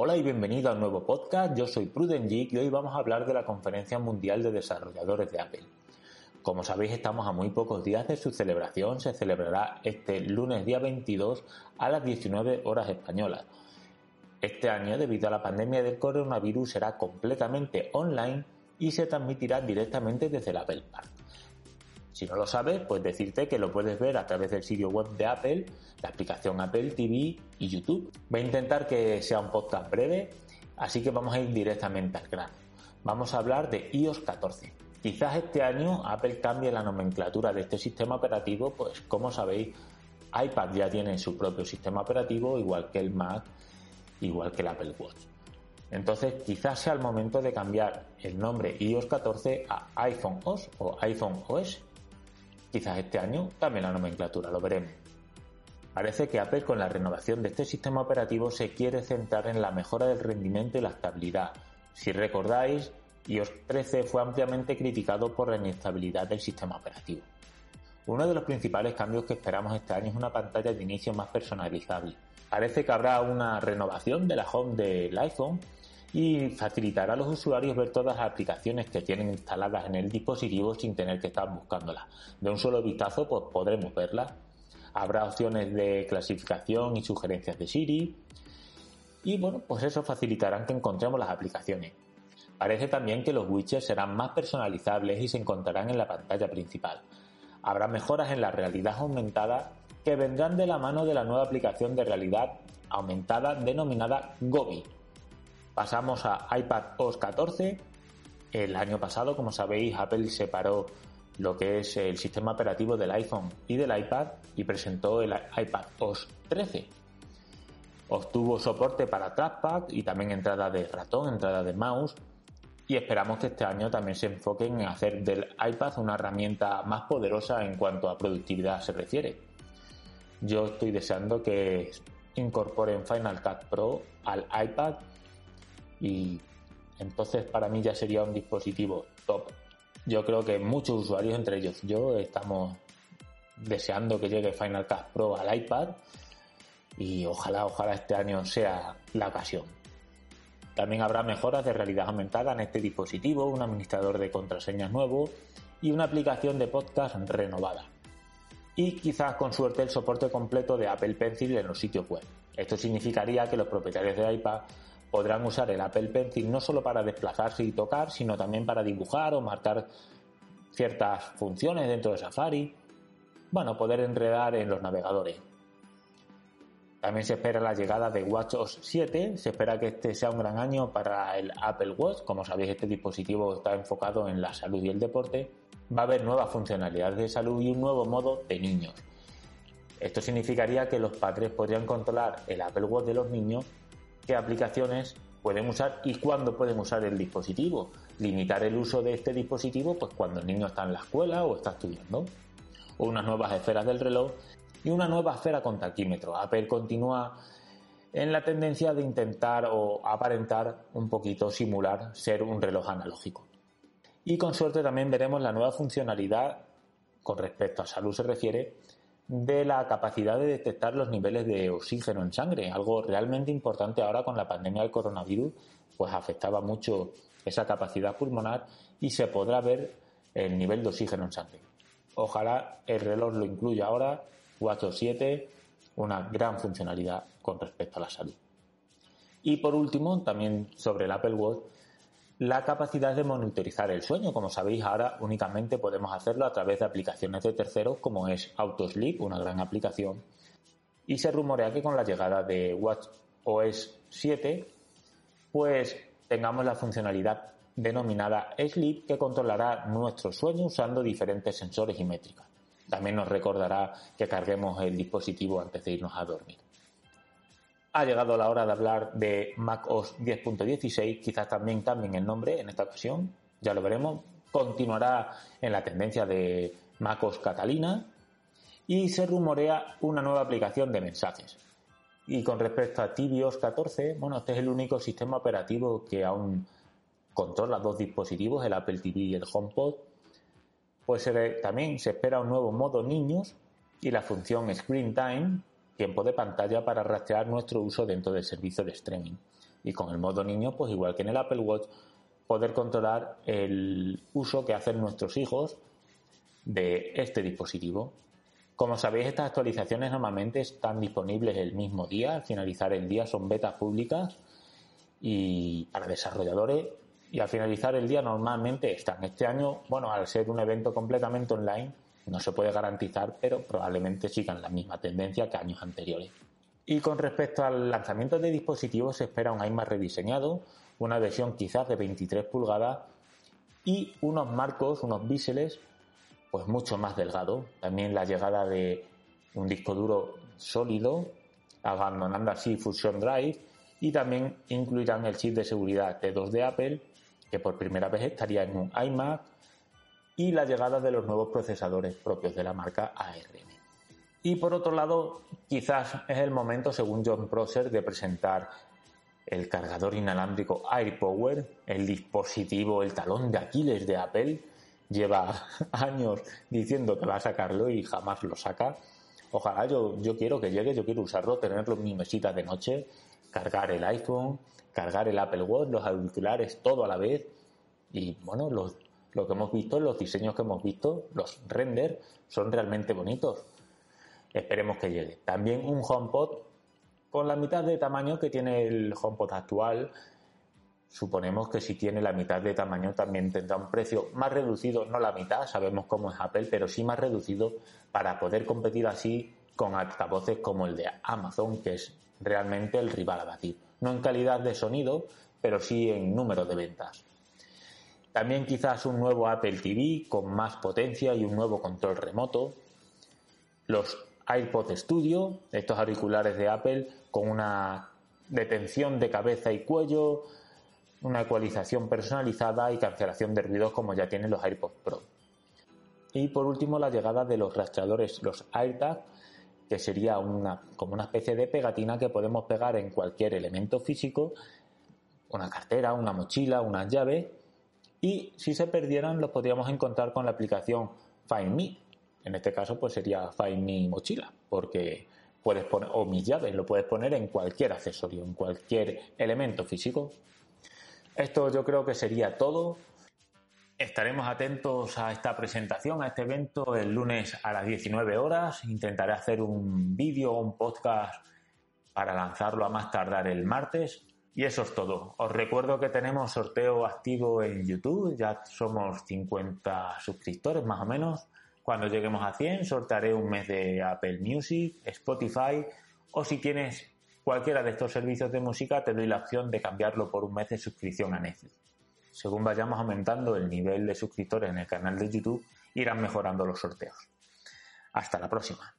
Hola y bienvenido a un nuevo podcast. Yo soy Pruden Geek y hoy vamos a hablar de la Conferencia Mundial de Desarrolladores de Apple. Como sabéis, estamos a muy pocos días de su celebración. Se celebrará este lunes día 22 a las 19 horas españolas. Este año, debido a la pandemia del coronavirus, será completamente online y se transmitirá directamente desde el Apple Park. Si no lo sabes, pues decirte que lo puedes ver a través del sitio web de Apple, la aplicación Apple TV y YouTube. Voy a intentar que sea un podcast breve, así que vamos a ir directamente al grano. Vamos a hablar de iOS 14. Quizás este año Apple cambie la nomenclatura de este sistema operativo, pues como sabéis, iPad ya tiene su propio sistema operativo, igual que el Mac, igual que el Apple Watch. Entonces quizás sea el momento de cambiar el nombre iOS 14 a iPhone OS o iPhone OS. Quizás este año cambie la nomenclatura, lo veremos. Parece que Apple con la renovación de este sistema operativo se quiere centrar en la mejora del rendimiento y la estabilidad. Si recordáis, iOS 13 fue ampliamente criticado por la inestabilidad del sistema operativo. Uno de los principales cambios que esperamos este año es una pantalla de inicio más personalizable. Parece que habrá una renovación de la home del iPhone y facilitará a los usuarios ver todas las aplicaciones que tienen instaladas en el dispositivo sin tener que estar buscándolas. De un solo vistazo pues podremos verlas. Habrá opciones de clasificación y sugerencias de Siri. Y bueno, pues eso facilitará que encontremos las aplicaciones. Parece también que los widgets serán más personalizables y se encontrarán en la pantalla principal. Habrá mejoras en la realidad aumentada que vendrán de la mano de la nueva aplicación de realidad aumentada denominada Gobi, Pasamos a iPad OS 14. El año pasado, como sabéis, Apple separó lo que es el sistema operativo del iPhone y del iPad y presentó el iPad OS 13. Obtuvo soporte para trackpad y también entrada de ratón, entrada de mouse y esperamos que este año también se enfoquen en hacer del iPad una herramienta más poderosa en cuanto a productividad se refiere. Yo estoy deseando que incorporen Final Cut Pro al iPad y entonces para mí ya sería un dispositivo top. Yo creo que muchos usuarios, entre ellos yo, estamos deseando que llegue Final Cut Pro al iPad y ojalá, ojalá este año sea la ocasión. También habrá mejoras de realidad aumentada en este dispositivo, un administrador de contraseñas nuevo y una aplicación de podcast renovada. Y quizás con suerte el soporte completo de Apple Pencil en los sitios web. Esto significaría que los propietarios de iPad podrán usar el Apple Pencil no solo para desplazarse y tocar, sino también para dibujar o marcar ciertas funciones dentro de Safari. Bueno, poder enredar en los navegadores. También se espera la llegada de WatchOS 7. Se espera que este sea un gran año para el Apple Watch. Como sabéis, este dispositivo está enfocado en la salud y el deporte. Va a haber nuevas funcionalidades de salud y un nuevo modo de niños. Esto significaría que los padres podrían controlar el Apple Watch de los niños qué aplicaciones pueden usar y cuándo pueden usar el dispositivo. Limitar el uso de este dispositivo pues cuando el niño está en la escuela o está estudiando. O unas nuevas esferas del reloj y una nueva esfera con taquímetro. Apple continúa en la tendencia de intentar o aparentar un poquito simular ser un reloj analógico. Y con suerte también veremos la nueva funcionalidad con respecto a salud se refiere de la capacidad de detectar los niveles de oxígeno en sangre, algo realmente importante ahora con la pandemia del coronavirus, pues afectaba mucho esa capacidad pulmonar y se podrá ver el nivel de oxígeno en sangre. Ojalá el reloj lo incluya ahora, WatchOS 7, una gran funcionalidad con respecto a la salud. Y por último, también sobre el Apple Watch, la capacidad de monitorizar el sueño. Como sabéis, ahora únicamente podemos hacerlo a través de aplicaciones de terceros como es AutoSleep, una gran aplicación. Y se rumorea que con la llegada de WatchOS 7, pues tengamos la funcionalidad denominada Sleep que controlará nuestro sueño usando diferentes sensores y métricas. También nos recordará que carguemos el dispositivo antes de irnos a dormir. Ha llegado la hora de hablar de macOS 10.16, quizás también cambien el nombre en esta ocasión, ya lo veremos. Continuará en la tendencia de macOS Catalina y se rumorea una nueva aplicación de mensajes. Y con respecto a tvOS 14, bueno, este es el único sistema operativo que aún controla dos dispositivos, el Apple TV y el HomePod. Pues también se espera un nuevo modo niños y la función Screen Time tiempo de pantalla para rastrear nuestro uso dentro del servicio de streaming. Y con el modo niño, pues igual que en el Apple Watch, poder controlar el uso que hacen nuestros hijos de este dispositivo. Como sabéis, estas actualizaciones normalmente están disponibles el mismo día, al finalizar el día son betas públicas y para desarrolladores y al finalizar el día normalmente están. Este año, bueno, al ser un evento completamente online, no se puede garantizar, pero probablemente sigan la misma tendencia que años anteriores. Y con respecto al lanzamiento de dispositivos, se espera un iMac rediseñado, una versión quizás de 23 pulgadas y unos marcos, unos biseles, pues mucho más delgados. También la llegada de un disco duro sólido, abandonando así Fusion Drive, y también incluirán el chip de seguridad T2 de Apple, que por primera vez estaría en un iMac, y la llegada de los nuevos procesadores propios de la marca ARM. Y por otro lado, quizás es el momento, según John Prosser, de presentar el cargador inalámbrico AirPower, el dispositivo, el talón de Aquiles de Apple. Lleva años diciendo que va a sacarlo y jamás lo saca. Ojalá yo, yo quiero que llegue, yo quiero usarlo, tenerlo en mi mesita de noche, cargar el iPhone, cargar el Apple Watch, los auriculares, todo a la vez. Y bueno, los, lo que hemos visto, los diseños que hemos visto, los renders, son realmente bonitos. Esperemos que llegue. También un HomePod con la mitad de tamaño que tiene el HomePod actual. Suponemos que si tiene la mitad de tamaño también tendrá un precio más reducido, no la mitad, sabemos cómo es Apple, pero sí más reducido para poder competir así con altavoces como el de Amazon, que es realmente el rival a batir. No en calidad de sonido, pero sí en número de ventas. También quizás un nuevo Apple TV con más potencia y un nuevo control remoto. Los iPod Studio, estos auriculares de Apple con una detención de cabeza y cuello, una ecualización personalizada y cancelación de ruidos como ya tienen los AirPods Pro. Y por último la llegada de los rastreadores, los AirTag, que sería una, como una especie de pegatina que podemos pegar en cualquier elemento físico, una cartera, una mochila, unas llaves, y si se perdieran los podríamos encontrar con la aplicación Find Me. En este caso pues sería Find Me mochila, porque puedes poner, o mis llaves, lo puedes poner en cualquier accesorio, en cualquier elemento físico. Esto yo creo que sería todo. Estaremos atentos a esta presentación, a este evento el lunes a las 19 horas. Intentaré hacer un vídeo o un podcast para lanzarlo a más tardar el martes. Y eso es todo. Os recuerdo que tenemos sorteo activo en YouTube. Ya somos 50 suscriptores más o menos. Cuando lleguemos a 100 sortearé un mes de Apple Music, Spotify o si tienes cualquiera de estos servicios de música te doy la opción de cambiarlo por un mes de suscripción a Netflix según vayamos aumentando el nivel de suscriptores en el canal de YouTube, irán mejorando los sorteos. Hasta la próxima.